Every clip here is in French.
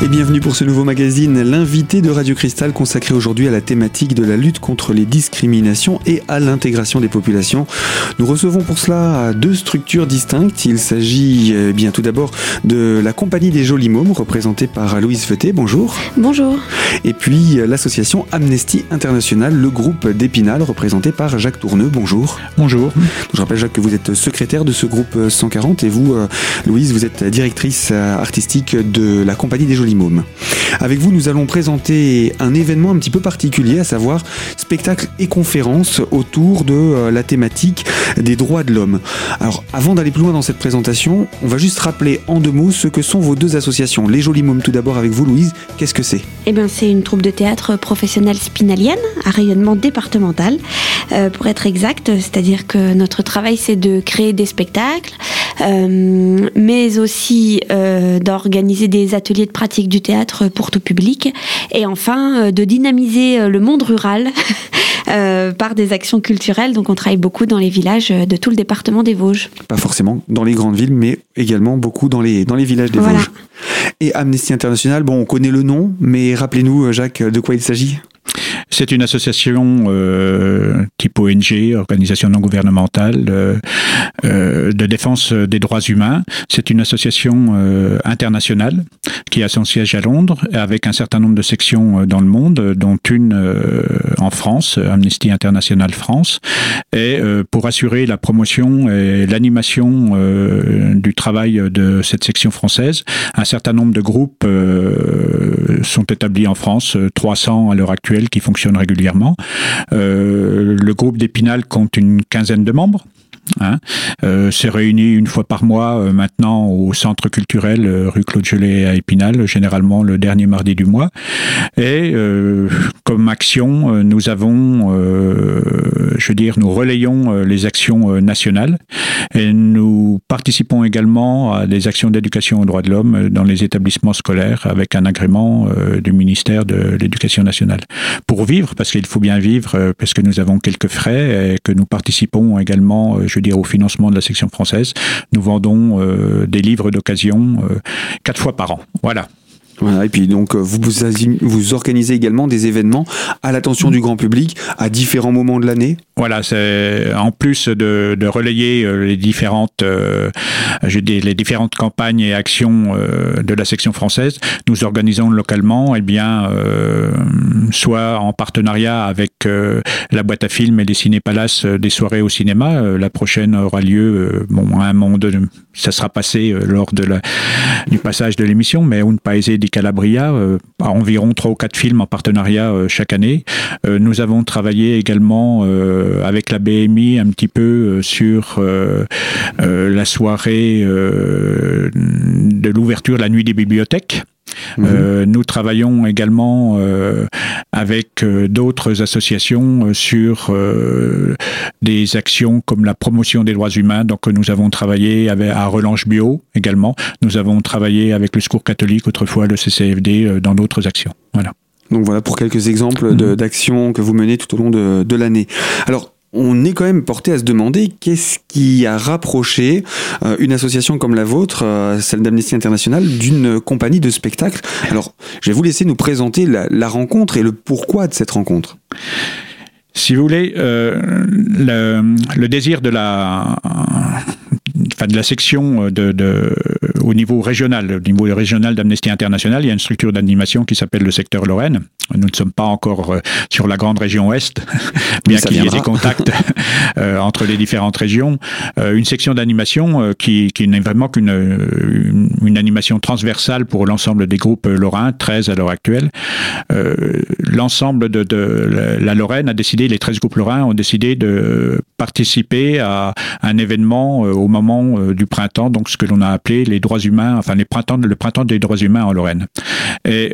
Et bienvenue pour ce nouveau magazine, l'invité de Radio Cristal consacré aujourd'hui à la thématique de la lutte contre les discriminations et à l'intégration des populations. Nous recevons pour cela deux structures distinctes. Il s'agit eh bien tout d'abord de la Compagnie des Jolis Mômes, représentée par Louise Feuté. Bonjour. Bonjour. Et puis l'association Amnesty International, le groupe d'Épinal, représenté par Jacques Tourneux. Bonjour. Bonjour. Je rappelle Jacques que vous êtes secrétaire de ce groupe 140 et vous, euh, Louise, vous êtes directrice artistique de la Compagnie des Jolis avec vous, nous allons présenter un événement un petit peu particulier, à savoir spectacle et conférence autour de euh, la thématique des droits de l'homme. Alors, avant d'aller plus loin dans cette présentation, on va juste rappeler en deux mots ce que sont vos deux associations. Les Jolis Mômes, tout d'abord avec vous, Louise. Qu'est-ce que c'est? Eh bien, c'est une troupe de théâtre professionnelle spinalienne à rayonnement départemental, euh, pour être exact. C'est-à-dire que notre travail, c'est de créer des spectacles, mais aussi d'organiser des ateliers de pratique du théâtre pour tout public, et enfin euh, de dynamiser euh, le monde rural euh, par des actions culturelles. Donc on travaille beaucoup dans les villages de tout le département des Vosges. Pas forcément dans les grandes villes, mais également beaucoup dans les, dans les villages des Vosges. Et Amnesty International, bon, on connaît le nom, mais rappelez-nous, Jacques, de quoi il s'agit? C'est une association euh, type ONG, organisation non gouvernementale, euh, euh, de défense des droits humains. C'est une association euh, internationale qui a son siège à Londres, avec un certain nombre de sections dans le monde, dont une en France, Amnesty International France, et pour assurer la promotion et l'animation du travail de cette section française, un certain nombre de groupes sont établis en France, 300 à l'heure actuelle, qui fonctionnent régulièrement. Euh, le groupe d'Épinal compte une quinzaine de membres. Hein, euh, s'est réuni une fois par mois euh, maintenant au centre culturel euh, rue Claude Gelée à Épinal, généralement le dernier mardi du mois. Et comme action, nous avons, je veux dire, nous relayons les actions nationales et nous participons également à des actions d'éducation aux droits de l'homme dans les établissements scolaires avec un agrément du ministère de l'Éducation nationale. Pour vivre, parce qu'il faut bien vivre, parce que nous avons quelques frais et que nous participons également, je dire, au financement de la section française. Nous vendons euh, des livres d'occasion euh, quatre fois par an. Voilà. Et puis donc euh, vous, vous, organisez également des événements à l'attention du grand public à différents moments de l'année Voilà, c'est en plus de, relayer euh, les différentes, euh, les différentes campagnes et actions de la section française, nous organisons localement, et eh bien, soit en partenariat avec la boîte à films et les Ciné-Palaces des soirées au cinéma. la prochaine aura lieu, bon, à un moment ça sera passé lors de la, du passage de l'émission, mais un Calabria, euh, à environ trois ou quatre films en partenariat euh, chaque année. Euh, nous avons travaillé également avec la BMI un petit peu sur la soirée de l'ouverture de la nuit des bibliothèques. Mhm. Euh, nous travaillons également euh, avec euh, d'autres associations sur des actions comme la promotion des droits humains. Donc nous avons travaillé avec, à Relanche Bio également. Nous avons travaillé avec le Secours catholique, autrefois le CCFD, dans d'autres actions. Voilà. Donc voilà pour quelques exemples mhm. d'actions que vous menez tout au long de, de l'année. Alors on est quand même porté à se demander qu'est-ce qui a rapproché euh, une association comme la vôtre, euh, celle d'Amnesty International, d'une compagnie de spectacle. Alors, je vais vous laisser nous présenter la, rencontre et le pourquoi de cette rencontre. Si vous voulez, euh, le, désir de la, enfin de la section de, au niveau régional, au niveau régional d'Amnesty International, il y a une structure d'animation qui s'appelle le secteur Lorraine. Nous ne sommes pas encore euh, sur la grande région Ouest, bien qu'il y ait des contacts euh, entre les différentes régions. Euh, une section d'animation qui, qui n'est vraiment qu'une une, animation transversale pour l'ensemble des groupes lorrains, 13 à l'heure actuelle. L'ensemble de, de, la Lorraine a décidé, les 13 groupes lorrains ont décidé de participer à un événement au moment du printemps, donc ce que l'on a appelé les droits humains, enfin les printemps, le printemps des droits humains en Lorraine. Et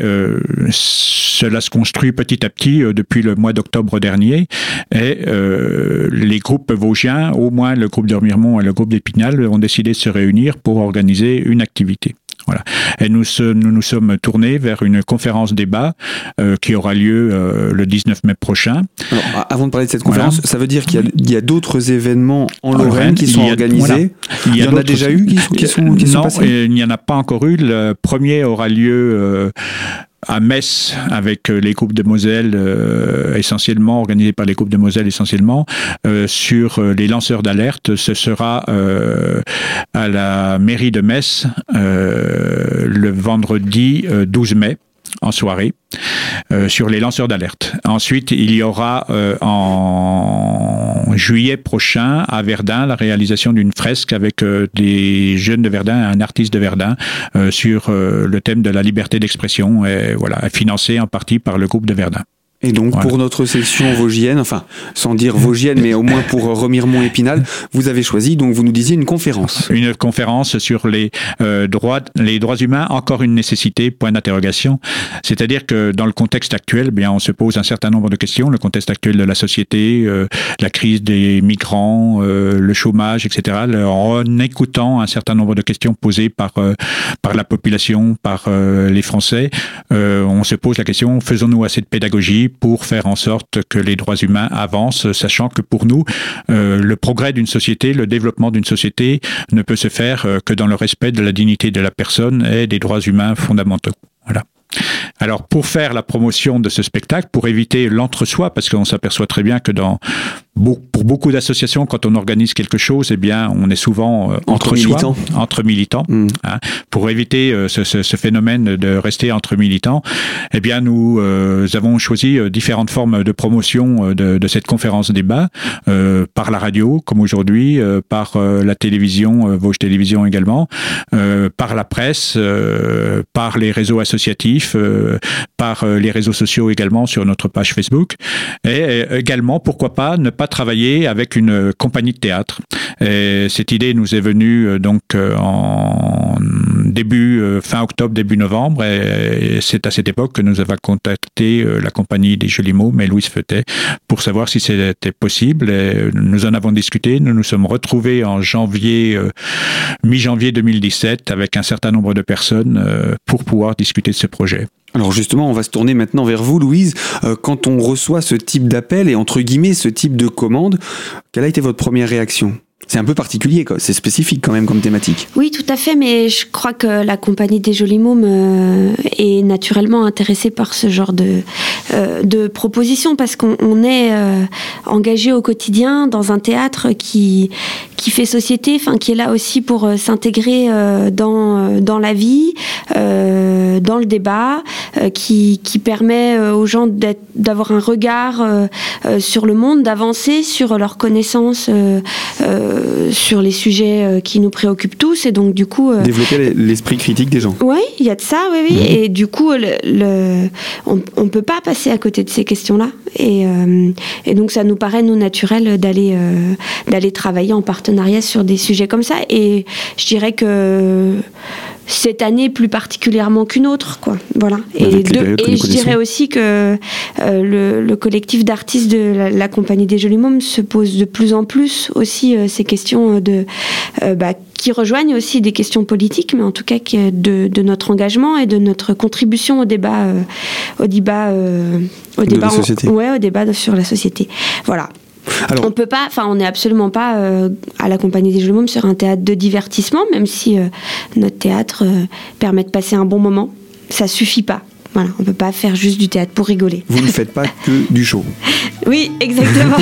cela se construit petit à petit euh, depuis le mois d'octobre dernier. Et euh, les groupes vosgiens, au moins le groupe de et le groupe d'Épinal, ont décidé de se réunir pour organiser une activité. Voilà. Et nous nous, nous sommes tournés vers une conférence débat euh, qui aura lieu euh, le 19 mai prochain. Alors, avant de parler de cette conférence, ça veut dire qu'il y a, d'autres événements en, Lorraine, qui sont organisés. Il y, en a déjà eu qui, qui sont, qui non, passés il n'y en a pas encore eu. Le premier aura lieu euh, à Metz avec euh, les coupes de Moselle euh, essentiellement organisées par les coupes de Moselle essentiellement euh, sur les lanceurs d'alerte. Ce sera à la mairie de Metz le vendredi 12 mai en soirée euh, sur les lanceurs d'alerte. Ensuite, il y aura euh, juillet prochain à Verdun la réalisation d'une fresque avec euh, des jeunes de Verdun, un artiste de Verdun sur le thème de la liberté d'expression, et voilà, financé en partie par le groupe de Verdun. Et donc pour notre section vosgienne, enfin sans dire vosgienne, mais au moins pour Remiremont Épinal, vous avez choisi donc vous nous disiez une conférence. Une conférence sur les euh, droits les droits humains, encore une nécessité point d'interrogation. C'est-à-dire que dans le contexte actuel, eh bien on se pose un certain nombre de questions, le contexte actuel de la société, euh, la crise des migrants, euh, le chômage, etc. En écoutant un certain nombre de questions posées par par la population, par les Français, on se pose la question faisons-nous assez de pédagogie pour faire en sorte que les droits humains avancent, sachant que pour nous, euh, le progrès d'une société, le développement d'une société ne peut se faire euh, que dans le respect de la dignité de la personne et des droits humains fondamentaux. Voilà. Alors pour faire la promotion de ce spectacle, pour éviter l'entre-soi, parce qu'on s'aperçoit très bien que dans pour beaucoup d'associations, quand on organise quelque chose, eh bien, on est souvent euh, entre, militants. entre militants. Hein. Pour éviter euh, ce, ce, ce, phénomène de rester entre militants, eh bien, nous euh, avons choisi différentes formes de promotion de, de cette conférence débat par la radio, comme aujourd'hui, par la télévision, Vosges Télévision également, par la presse, par les réseaux associatifs, par les réseaux sociaux également sur notre page Facebook, et également, pourquoi pas, ne pas travailler avec une compagnie de théâtre. Et cette idée nous est venue euh, donc euh, en début euh, fin octobre début novembre c'est à cette époque que nous avons contacté la compagnie des jolis mots mais Louise Feutet pour savoir si c'était possible nous en avons discuté nous nous sommes retrouvés en janvier mi-janvier 2017 avec un certain nombre de personnes pour pouvoir discuter de ce projet. Alors justement, on va se tourner maintenant vers vous, Louise. Euh, quand on reçoit ce type d'appel et entre guillemets ce type de commande, quelle a été votre première réaction? C'est un peu particulier, c'est spécifique quand même comme thématique. Oui, tout à fait, mais je crois que la compagnie des Jolis Mômes euh, est naturellement intéressée par ce genre de, euh, de propositions parce qu'on est euh, engagé au quotidien dans un théâtre qui, qui fait société, qui est là aussi pour s'intégrer dans, dans la vie, dans le débat, qui, qui permet aux gens d'avoir un regard sur le monde, d'avancer sur leurs connaissances sur les sujets euh, qui nous préoccupent tous et donc du coup euh, développer l'esprit critique des gens. Oui, il y a de ça, oui, oui. Mhm. Et du coup, le, on ne peut pas passer à côté de ces questions-là. Et, et, donc, ça nous paraît nous naturel d'aller d'aller travailler en partenariat sur des sujets comme ça. Et je dirais que cette année plus particulièrement qu'une autre, quoi. Voilà. Et, je dirais aussi que euh, le, collectif d'artistes de la, compagnie des Jolis Mômes se pose de plus en plus aussi euh, ces questions de euh, bah, qui rejoignent aussi des questions politiques, mais en tout cas de, de notre engagement et de notre contribution au débat, au débat, au débat, ouais, au débat sur la société. Voilà on peut pas, enfin, on n'est absolument pas euh, à la compagnie des Jeux sur un théâtre de divertissement, même si euh, notre théâtre euh, permet de passer un bon moment. Ça suffit pas. Voilà, on peut pas faire juste du théâtre pour rigoler. Vous ne faites pas que du show. Oui, exactement.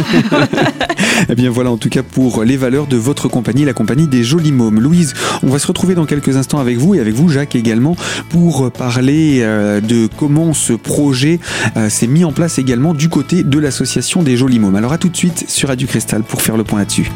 eh bien voilà en tout cas pour les valeurs de votre compagnie, la compagnie des Jolis Mômes. Louise, on va se retrouver dans quelques instants avec vous et avec vous Jacques également pour parler euh, de comment ce projet euh, s'est mis en place également du côté de l'association des Jolis Mômes. Alors à tout de suite sur Radio Cristal pour faire le point là-dessus.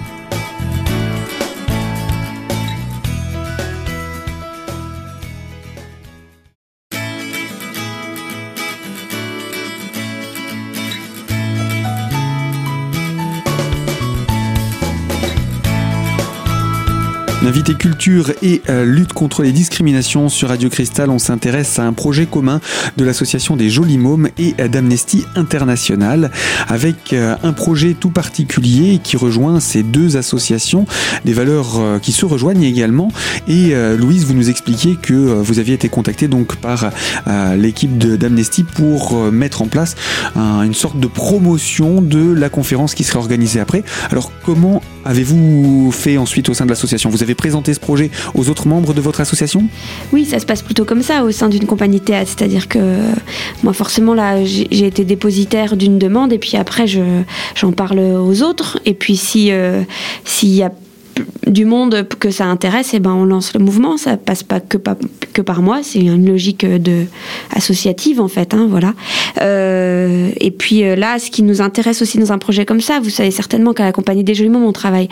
Invité culture et euh, lutte contre les discriminations sur Radio Cristal, on s'intéresse à un projet commun de l'association des Jolis Mômes et d'Amnesty International avec euh, un projet tout particulier qui rejoint ces deux associations, des valeurs euh, qui se rejoignent également. Et Louise, vous nous expliquiez que vous aviez été contactée donc par l'équipe d'Amnesty pour mettre en place une sorte de promotion de la conférence qui serait organisée après. Alors comment avez-vous fait ensuite au sein de l'association? Vous avez présenté ce projet aux autres membres de votre association? Oui, ça se passe plutôt comme ça au sein d'une compagnie théâtre. C'est-à-dire que moi, forcément, là, j'ai été dépositaire d'une demande et puis après, j'en parle aux autres. Et puis, euh, s'il y a du monde que ça intéresse, et eh ben on lance le mouvement. Ça passe pas que, que par moi, c'est une logique de associative en fait. Hein, voilà. Euh, et puis euh, là, ce qui nous intéresse aussi dans un projet comme ça, vous savez certainement qu'à la compagnie des Jolis Moments, on travaille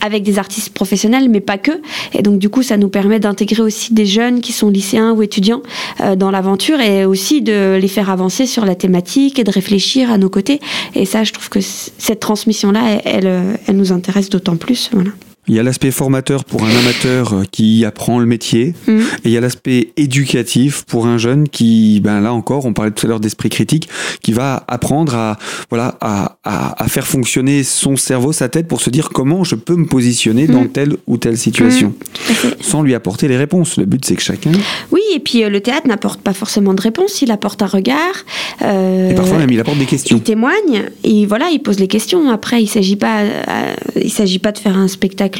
avec des artistes professionnels, mais pas que. Et donc, du coup, ça nous permet d'intégrer aussi des jeunes qui sont lycéens ou étudiants euh, dans l'aventure et aussi de les faire avancer sur la thématique et de réfléchir à nos côtés. Et ça, je trouve que cette transmission-là, elle, elle nous intéresse d'autant plus. Voilà. Il y a l'aspect formateur pour un amateur euh, qui apprend le métier, mm. et il y a l'aspect éducatif pour un jeune qui, ben là encore, on parlait tout à l'heure d'esprit critique, qui va apprendre à voilà à, à, faire fonctionner son cerveau, sa tête pour se dire comment je peux me positionner dans mm. telle ou telle situation, mm. sans lui apporter les réponses. Le but c'est que chacun. Oui, et puis euh, le théâtre n'apporte pas forcément de réponses, il apporte un regard. Euh, et parfois même il apporte des questions. Il témoigne, et voilà, il pose les questions. Après, il s'agit pas, il s'agit pas de faire un spectacle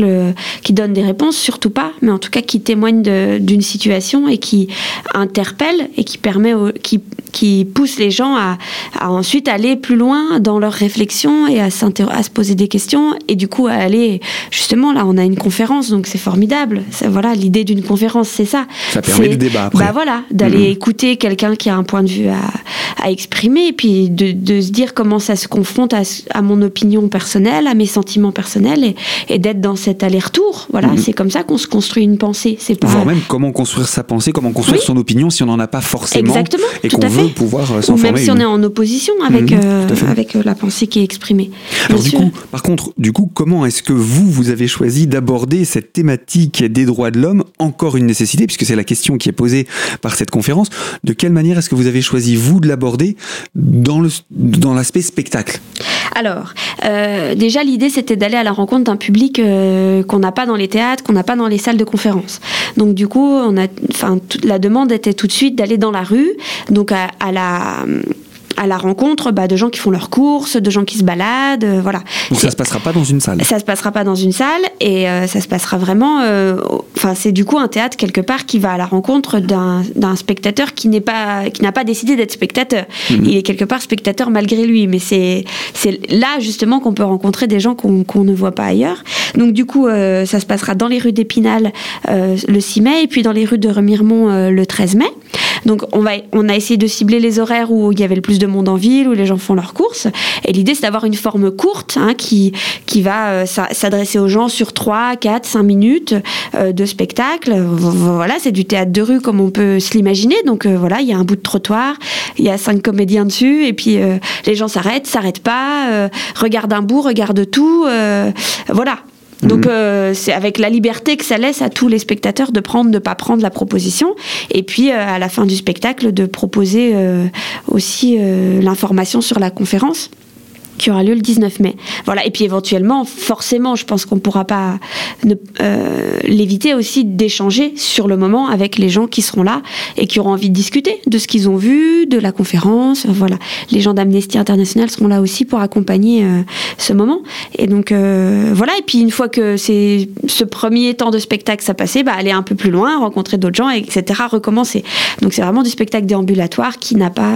qui donne des réponses, surtout pas, mais en tout cas qui témoigne d'une situation et qui interpelle et qui permet, qui, qui pousse les gens à, ensuite aller plus loin dans leur réflexion et à, à se poser des questions et du coup à aller justement là on a une conférence donc c'est formidable. Voilà l'idée d'une conférence c'est ça. Ça permet le débat après bah voilà d'aller mmh. écouter quelqu'un qui a un point de vue à, à exprimer et puis de, de, se dire comment ça se confronte à, à, mon opinion personnelle à mes sentiments personnels et, et d'être dans cet aller-retour. Voilà mmh. c'est comme ça qu'on se construit une pensée. C'est pas voire même comment construire sa pensée comment construire son opinion si on n'en a pas forcément Exactement, et qu'on veut pouvoir euh, Ou même si on est en opposition avec, mhm, euh, avec euh, la pensée qui est exprimée. Alors du coup, par contre, du coup, comment est-ce que vous, vous avez choisi d'aborder cette thématique des droits de l'homme? Encore une nécessité, puisque c'est la question qui est posée par cette conférence. De quelle manière est-ce que vous avez choisi, vous, de l'aborder dans l'aspect dans spectacle? Alors, déjà, l'idée, c'était d'aller à la rencontre d'un public qu'on n'a pas dans les théâtres, qu'on n'a pas dans les salles de conférence. Donc, du coup, la demande était tout de suite d'aller dans la rue, donc à la à la rencontre bah, de gens qui font leurs courses, de gens qui se baladent, euh, voilà. Donc ça se passera pas dans une salle. Ça se passera pas dans une salle et euh, ça se passera vraiment. Euh, enfin, c'est du coup un théâtre quelque part qui va à la rencontre d'un spectateur qui n'est pas, qui n'a pas décidé d'être spectateur. Mhm. Il est quelque part spectateur malgré lui, mais c'est c'est là justement qu'on peut rencontrer des gens qu'on ne voit pas ailleurs. Donc du coup, ça se passera dans les rues d'Épinal le 6 mai et puis dans les rues de Remiremont le 13 mai. Donc on, va, on a essayé de cibler les horaires où il y avait le plus de monde en ville, où les gens font leurs courses. Et l'idée, c'est d'avoir une forme courte hein, qui, qui va euh, s'adresser aux gens sur 3, 4, 5 minutes euh, de spectacle. Voilà, c'est du théâtre de rue comme on peut se l'imaginer. Donc euh, voilà, il y a un bout de trottoir, il y a cinq comédiens dessus, et puis les gens s'arrêtent, s'arrêtent pas, regardent un bout, regardent tout. voilà, donc mhm. euh, c'est avec la liberté que ça laisse à tous les spectateurs de prendre, de pas prendre la proposition, et puis euh, à la fin du spectacle de proposer euh, aussi l'information sur la conférence qui aura lieu le 19 mai. Voilà. Et puis éventuellement, forcément, je pense qu'on ne pourra pas euh, l'éviter aussi d'échanger sur le moment avec les gens qui seront là et qui auront envie de discuter de ce qu'ils ont vu, de la conférence. Voilà. Les gens d'Amnesty International seront là aussi pour accompagner euh, ce moment. Et donc euh, voilà. Et puis une fois que c'est ce premier temps de spectacle ça passé, bah, aller un peu plus loin, rencontrer d'autres gens, etc. Recommencer. Donc c'est vraiment du spectacle déambulatoire qui n'a pas,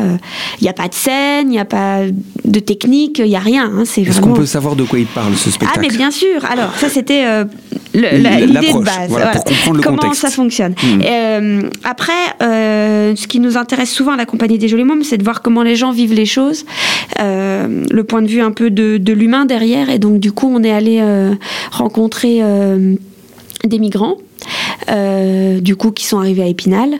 il n'y a pas de scène, il n'y a pas de technique, il a rien. Hein, Est-ce qu'on peut savoir de quoi il parle ce spectacle Ah mais bien sûr. Alors ça c'était euh, l'idée de base. Pour comprendre le Comment ça fonctionne. Hmm. Euh, après, euh, ce qui nous intéresse souvent à la compagnie des Jolis Mômes, c'est de voir comment les gens vivent les choses, le point de vue un peu de, de l'humain derrière. Et donc du coup, on est allé rencontrer des migrants du coup, qui sont arrivés à Épinal.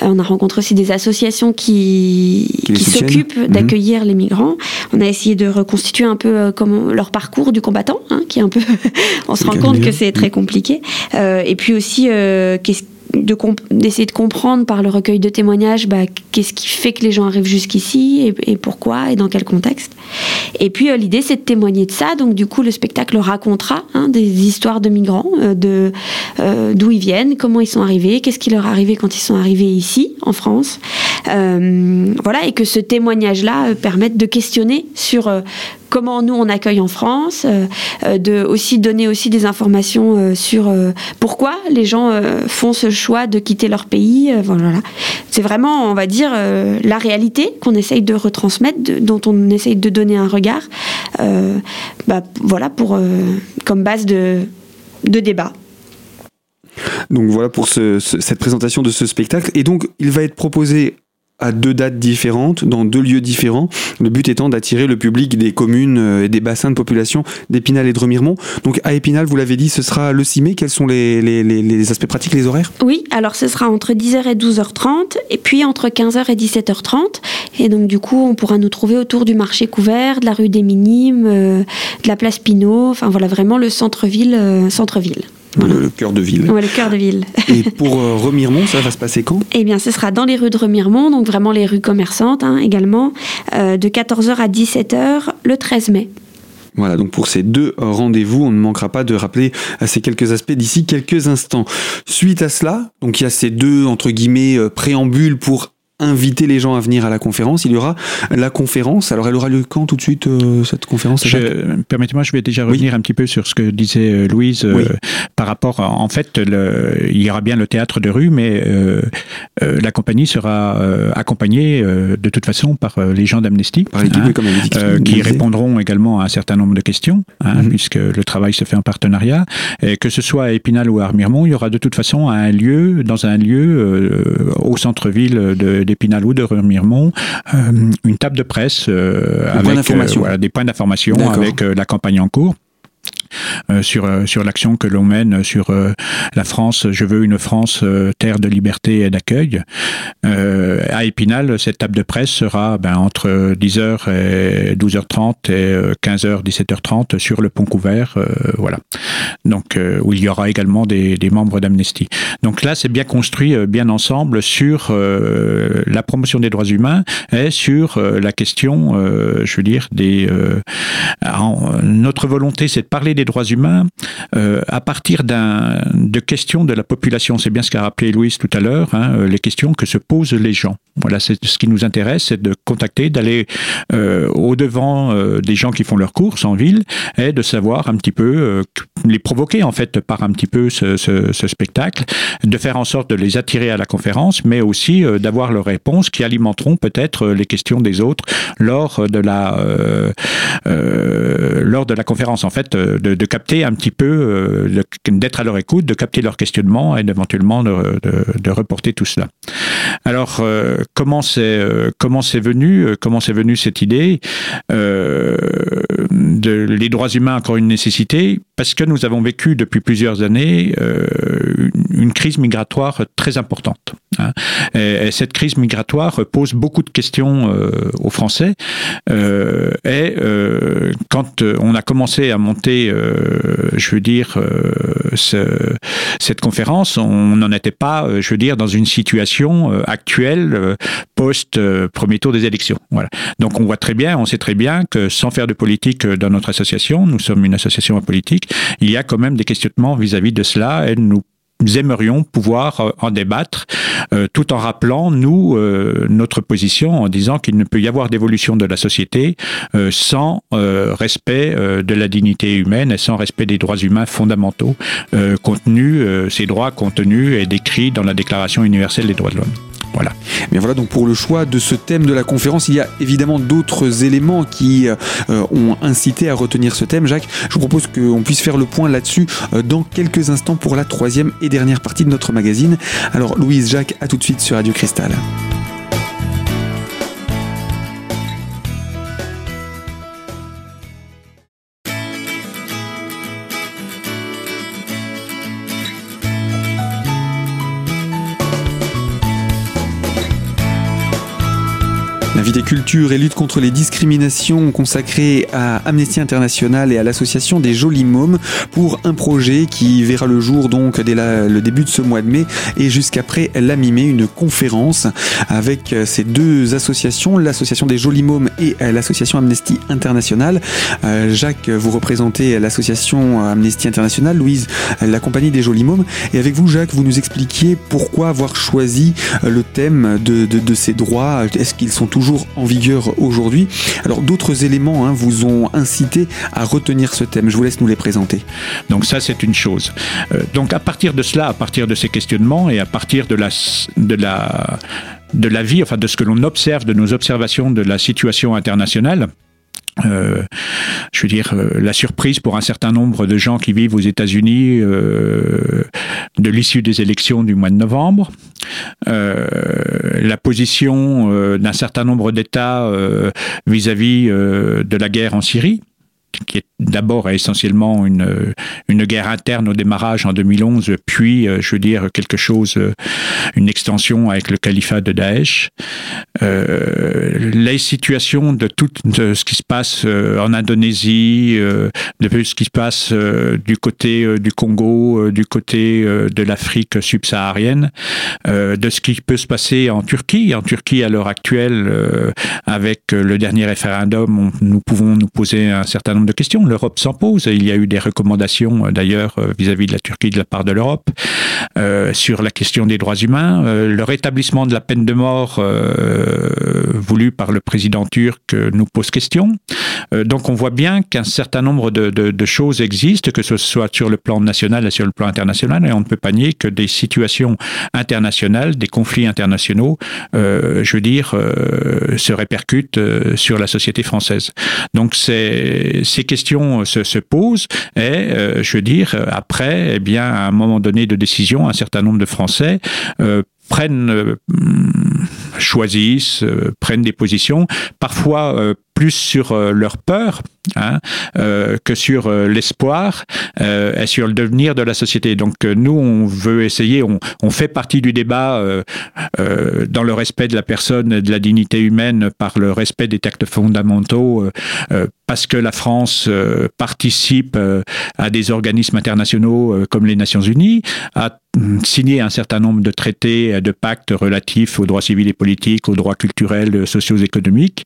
on a rencontré aussi des associations qui, qui, s'occupent mhm. d'accueillir les migrants. On a essayé de reconstituer un peu comment, leur parcours du combattant, hein, qui est un peu. on se rend compte que c'est très compliqué. et puis aussi, qu'est-ce d'essayer de, comprendre par le recueil de témoignages bah, qu'est-ce qui fait que les gens arrivent jusqu'ici et, pourquoi et dans quel contexte. Et puis euh, l'idée c'est de témoigner de ça, donc du coup le spectacle racontera hein, des histoires de migrants, euh, de euh, d'où ils viennent, comment ils sont arrivés, qu'est-ce qui leur est arrivé quand ils sont arrivés ici en France. voilà et que ce témoignage-là permette de questionner sur comment nous on accueille en France, euh, euh, de aussi donner aussi des informations euh, sur pourquoi les gens font ce choix de quitter leur pays. voilà, c'est vraiment, on va dire, la réalité qu'on essaye de retransmettre, dont on essaye de donner un regard. Bah, voilà pour comme base de, de débat. Donc voilà pour cette présentation de ce spectacle. Et donc il va être proposé à deux dates différentes, dans deux lieux différents. Le but étant d'attirer le public des communes euh, et des bassins de population d'Épinal et de Remiremont. Donc à Épinal, vous l'avez dit, ce sera le 6 mai. Quels sont les, aspects pratiques, les horaires? Oui, alors ce sera entre 10h et 12h30 et puis entre 15h et 17h30. Et donc du coup, on pourra nous trouver autour du marché couvert, de la rue des Minimes, euh, de la place Pinot, enfin voilà vraiment le centre-ville. Euh, centre-ville. Le, cœur de ville. Oui, le cœur de ville. Et pour euh, Remiremont, ça va se passer quand? Eh bien, ce sera dans les rues de Remiremont, donc vraiment les rues commerçantes hein, également, euh, de 14h à 17h le 13 mai. Voilà, donc pour ces deux rendez-vous, on ne manquera pas de rappeler à ces quelques aspects d'ici quelques instants. Suite à cela, donc il y a ces deux, entre guillemets, euh, préambules pour inviter les gens à venir à la conférence. Il y aura la conférence. Alors, elle aura lieu quand tout de suite, euh, cette conférence Permettez-moi, je vais déjà revenir un petit peu sur ce que disait euh, Louise euh, par rapport, en fait, le, il y aura bien le théâtre de rue, mais la compagnie sera accompagnée de toute façon par les gens d'Amnesty, hein, qui répondront également à un certain nombre de questions, hein, mhm. puisque le travail se fait en partenariat. Et que ce soit à Épinal ou à Armiremont, il y aura de toute façon un lieu, dans un lieu au centre-ville de d'Épinal ou de Remiremont, euh, une table de presse euh, avec euh, des points d'information avec la campagne en cours. Euh, sur euh, sur l'action que l'on mène sur euh, la France. Je veux une France terre de liberté et d'accueil. à Épinal, cette table de presse sera ben, entre 10h et 12h30 et 15h 17h30 sur le pont couvert, voilà. Donc où il y aura également des, membres d'Amnesty. Donc là, c'est bien construit, bien ensemble sur la promotion des droits humains et sur la question, je veux dire, des notre volonté, c'est de parler des droits humains euh, à partir de questions de la population. C'est bien ce qu'a rappelé Louise tout à l'heure, hein, euh, les questions que se posent les gens. Voilà, c'est ce qui nous intéresse, c'est de contacter, d'aller euh, au devant des gens qui font leurs courses en ville et de savoir un petit peu les provoquer en fait par un petit peu ce, ce, spectacle, de faire en sorte de les attirer à la conférence, mais aussi d'avoir leurs réponses qui alimenteront peut-être les questions des autres lors de la lors de la conférence. En fait, de, de, capter un petit peu, euh, d'être à leur écoute, de capter leurs questionnements et d'éventuellement de, de, reporter tout cela. Alors, euh, comment c'est euh, comment c'est venu Comment c'est venu cette idée de les droits humains encore une nécessité? Parce que nous avons vécu depuis plusieurs années une crise migratoire très importante. Hein. Et, cette crise migratoire pose beaucoup de questions aux Français. et quand on a commencé à monter je veux dire, euh, cette conférence, on n'en était pas, euh, je veux dire, dans une situation actuelle post premier tour des élections. Voilà. Donc on voit très bien, on sait très bien que sans faire de politique dans notre association, nous sommes une association politique, il y a quand même des questionnements vis-à-vis de cela et nous aimerions pouvoir euh, en débattre, euh, tout en rappelant, nous, euh, notre position, en disant qu'il ne peut y avoir d'évolution de la société sans respect de la dignité humaine et sans respect des droits humains fondamentaux contenus, ces droits contenus et décrits dans la Déclaration universelle des droits de l'homme. Voilà. Mais voilà donc pour le choix de ce thème de la conférence, il y a évidemment d'autres éléments qui euh, ont incité à retenir ce thème. Jacques, je vous propose qu'on puisse faire le point là-dessus euh, dans quelques instants pour la troisième et dernière partie de notre magazine. Alors Louise, Jacques, à tout de suite sur Radio Cristal. Cultures et lutte contre les discriminations consacrée à Amnesty International et à l'association des Jolis Mômes pour un projet qui verra le jour donc dès le début de ce mois de mai et jusqu'après la mi-mai une conférence avec ces deux associations, l'association des Jolis Mômes et l'association Amnesty International. Euh, Jacques, vous représentez l'association Amnesty International, Louise, la compagnie des Jolis Mômes. Et avec vous Jacques, vous nous expliquiez pourquoi avoir choisi le thème de, de ces droits, est-ce qu'ils sont toujours en vigueur aujourd'hui Alors d'autres éléments hein, vous ont incité à retenir ce thème. Je vous laisse nous les présenter. Donc ça c'est une chose. Euh, donc à partir de cela, à partir de ces questionnements et à partir de la, de la, de la vie, enfin de ce que l'on observe, de nos observations de la situation internationale, euh, je veux dire, euh, la surprise pour un certain nombre de gens qui vivent aux États-Unis euh, de l'issue des élections du mois de novembre, euh, la position euh, d'un certain nombre d'États vis-à-vis de la guerre en Syrie, qui est d'abord essentiellement une, une guerre interne au démarrage en 2011, puis, euh, je veux dire, quelque chose, euh, une extension avec le califat de Daesh. Euh, les situations de tout ce qui se passe euh, en Indonésie, de ce qui se passe du côté du Congo, du côté de l'Afrique subsaharienne, de ce qui peut se passer en Turquie. En Turquie, à l'heure actuelle, avec le dernier référendum, nous pouvons nous poser un certain nombre de questions l'Europe s'en pose. Il y a eu des recommandations euh, d'ailleurs euh, vis-à-vis de la Turquie de la part de l'Europe euh, sur la question des droits humains. le rétablissement de la peine de mort voulu par le président turc nous pose question. donc on voit bien qu'un certain nombre de, choses existent, que ce soit sur le plan national et sur le plan international, et on ne peut pas nier que des situations internationales, des conflits internationaux, je veux dire, se répercutent sur la société française. Donc ces questions euh, se, se pose et, euh, je veux dire, après, eh à un moment donné de décision, un certain nombre de Français euh, prennent, choisissent, prennent des positions, parfois plus sur leur peur hein, que sur l'espoir et sur le devenir de la société. Donc nous, on veut essayer, on, fait partie du débat dans le respect de la personne et de la dignité humaine par le respect des textes fondamentaux parce que la France euh, participe euh, à des organismes internationaux euh, comme les Nations Unies, a signé un certain nombre de traités, de pactes relatifs aux droits civils et politiques, aux droits culturels, socio-économiques,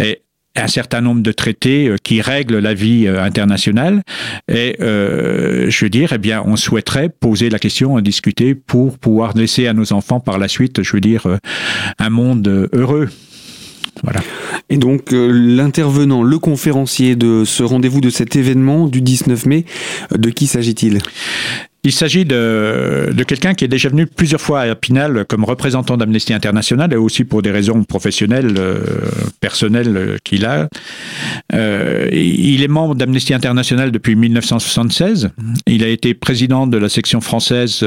et un certain nombre de traités qui règlent la vie internationale. Et je veux dire, eh bien, on souhaiterait poser la question, discuter pour pouvoir laisser à nos enfants par la suite, je veux dire, un monde heureux. Voilà. Et donc euh, l'intervenant, le conférencier de ce rendez-vous de cet événement du 19 mai, euh, de qui s'agit-il? Il s'agit de, quelqu'un qui est déjà venu plusieurs fois à Pinal comme représentant d'Amnesty International et aussi pour des raisons professionnelles, euh, personnelles euh, qu'il a. Euh, il est membre d'Amnesty International depuis 1976. Il a été président de la section française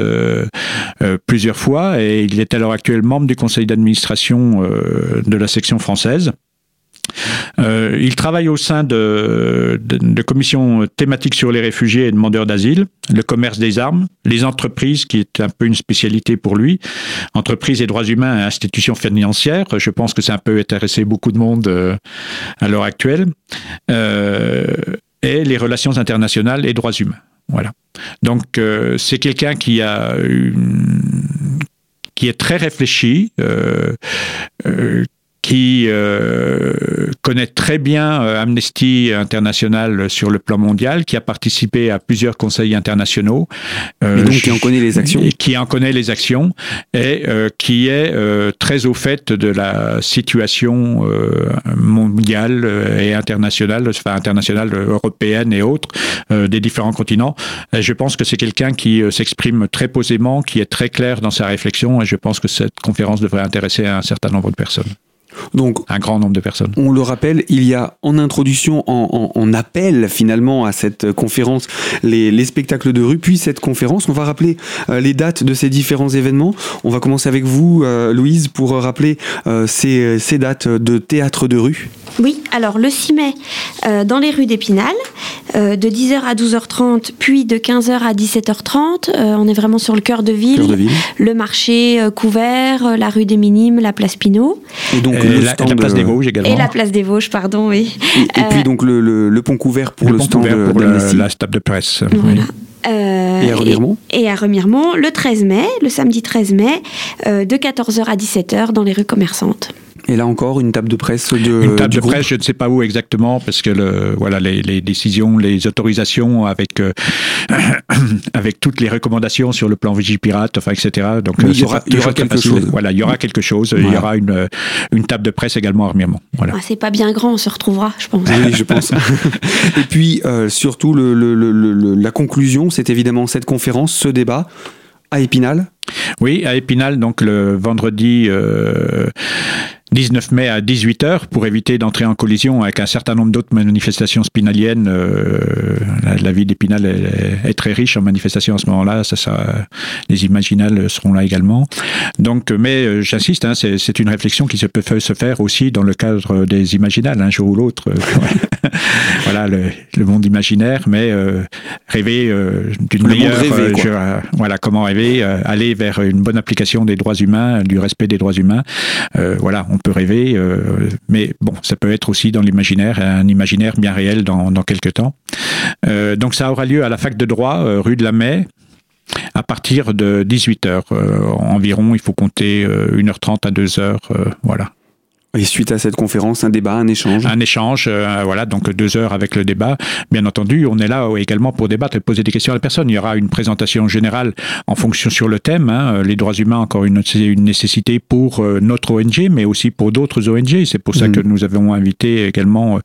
plusieurs fois et il est à l'heure actuelle membre du conseil d'administration de la section française. Euh, il travaille au sein de, commissions thématiques sur les réfugiés et demandeurs d'asile, le commerce des armes, les entreprises, qui est un peu une spécialité pour lui, entreprises et droits humains et institutions financières. Je pense que ça peut intéresser beaucoup de monde euh, à l'heure actuelle. Euh, et les relations internationales et droits humains. Voilà. Donc c'est quelqu'un qui a une, qui est très réfléchi, euh, qui euh, connaît très bien euh, Amnesty International sur le plan mondial, qui a participé à plusieurs conseils internationaux. Euh, et donc qui en connaît les actions. Qui en connaît les actions et euh, qui est euh, très au fait de la situation mondiale et internationale, enfin internationale européenne et autres des différents continents. Et je pense que c'est quelqu'un qui s'exprime très posément, qui est très clair dans sa réflexion et je pense que cette conférence devrait intéresser un certain nombre de personnes. Donc, un grand nombre de personnes. On le rappelle, il y a en introduction, en, en, en appel finalement à cette conférence, les, les, spectacles de rue, puis cette conférence. On va rappeler euh, les dates de ces différents événements. On va commencer avec vous, euh, Louise, pour rappeler euh, ces, ces, dates de théâtre de rue. Oui, alors le 6 mai, euh, dans les rues d'Épinal, de 10h à 12h30, puis de 15h à 17h30. on est vraiment sur le cœur de ville. Cœur de ville. Le marché couvert, la rue des Minimes, la place Pinot. Et donc le la, la, place des Vosges également. Et la place des Vosges, pardon, oui. Et, puis donc le, le, pont couvert pour le, le stand de, pour la table de presse. Voilà. Euh, et à Remiremont et, et, à Remiremont, le 13 mai, le samedi 13 mai, euh, de 14h à 17h dans les rues commerçantes. Et là encore, une table de presse de. Une table du de groupe presse, je ne sais pas où exactement, parce que le, voilà, les, les décisions, les autorisations avec, euh, avec toutes les recommandations sur le plan Vigipirate, enfin, etc. Donc, euh, il y aura- il y quelque chose. Voilà, il y aura quelque chose. Il y aura une, une table de presse également à Remiremont. Voilà. Ah, c'est pas bien grand, on se retrouvera, je pense. Oui, je pense. et puis, euh, surtout, le, le- le- le- la conclusion, c'est évidemment cette conférence, ce débat à Épinal. Oui, à Épinal, donc le vendredi euh, 19 mai à 18h, pour éviter d'entrer en collision avec un certain nombre d'autres manifestations spinaliennes. euh, la, la ville d'Épinal est, est très riche en manifestations à ce moment-là. Ça, ça, les imaginales seront là également. Donc, mais euh, j'insiste, hein, c'est une réflexion qui se peut se faire aussi dans le cadre des imaginales, un jour ou l'autre. voilà, le, le monde imaginaire, mais euh, rêver euh, d'une meilleure, rêvé, euh, je- euh, voilà, comment rêver, aller vers une bonne application des droits humains, du respect des droits humains. Euh, voilà, on peut rêver, euh, mais bon, ça peut être aussi dans l'imaginaire, un imaginaire bien réel dans, dans quelques temps. Euh, donc ça aura lieu à la fac de droit, euh, rue de la Mai. À partir de 18h environ, il faut compter euh, 1h30 à 2h, euh, voilà. Et suite à cette conférence, un débat, un échange. Un échange, euh, voilà, donc deux heures avec le débat. Bien entendu, on est là également pour débattre et poser des questions à la personne. Il y aura une présentation générale en fonction sur le thème. hein. Les droits humains, encore une, c'est une nécessité pour euh, notre ONG, mais aussi pour d'autres ONG. C'est pour ça Mhm. que nous avons invité également euh,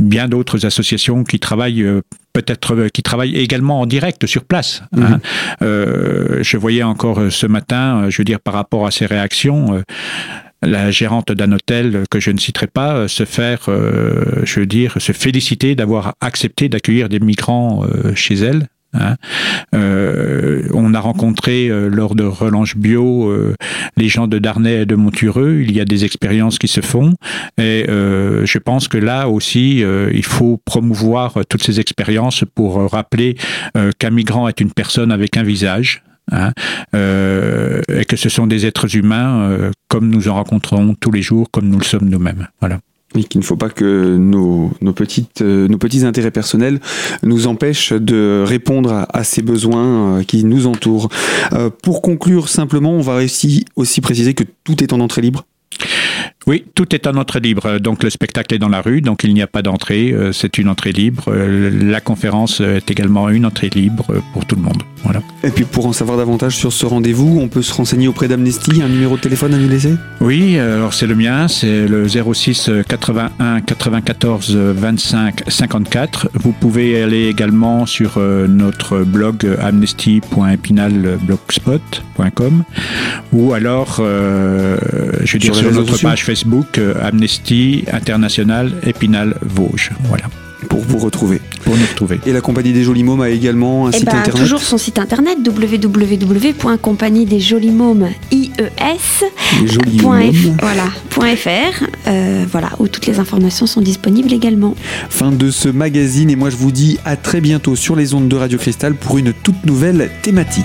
bien d'autres associations qui travaillent. euh, Peut-être qui travaillent également en direct sur place. hein. Euh, je voyais encore ce matin, je veux dire par rapport à ces réactions, euh, la gérante d'un hôtel que je ne citerai pas euh, se faire, euh, je veux dire, se féliciter d'avoir accepté d'accueillir des migrants euh, chez elle. hein. On a rencontré lors de Relange Bio les gens de Darnay et de Montureux. Il y a des expériences qui se font et je pense que là aussi il faut promouvoir toutes ces expériences pour rappeler qu'un migrant est une personne avec un visage. Hein, euh, et que ce sont des êtres humains euh, comme nous en rencontrons tous les jours, comme nous le sommes nous-mêmes. Voilà. Et qu'il ne faut pas que euh, nos petits intérêts personnels nous empêchent de répondre à, ces besoins qui nous entourent. Pour conclure simplement, on va aussi, aussi préciser que tout est en entrée libre. Oui, tout est en entrée libre. Donc le spectacle est dans la rue, donc il n'y a pas d'entrée. euh, C'est une entrée libre. Euh, La conférence est également une entrée libre euh, pour tout le monde. Voilà. Et puis pour en savoir davantage sur ce rendez-vous, on peut se renseigner auprès d'Amnesty, un numéro de téléphone à nous laisser? Oui, euh, alors c'est le mien, c'est le 06 81 94 25 54. Vous pouvez aller également sur euh, notre blog euh, amnesty.epinalblogspot.com ou alors, euh, je veux dire, Sur notre page Facebook euh, Amnesty International Épinal Vosges. Voilà, pour vous retrouver. pour nous retrouver. Et la Compagnie des Jolis Mômes a également un Eh site ben, internet. toujours son site internet Mômes. voilà, point .fr, euh, voilà, où toutes les informations sont disponibles également. Fin de ce magazine et moi je vous dis à très bientôt sur les ondes de Radio Cristal pour une toute nouvelle thématique.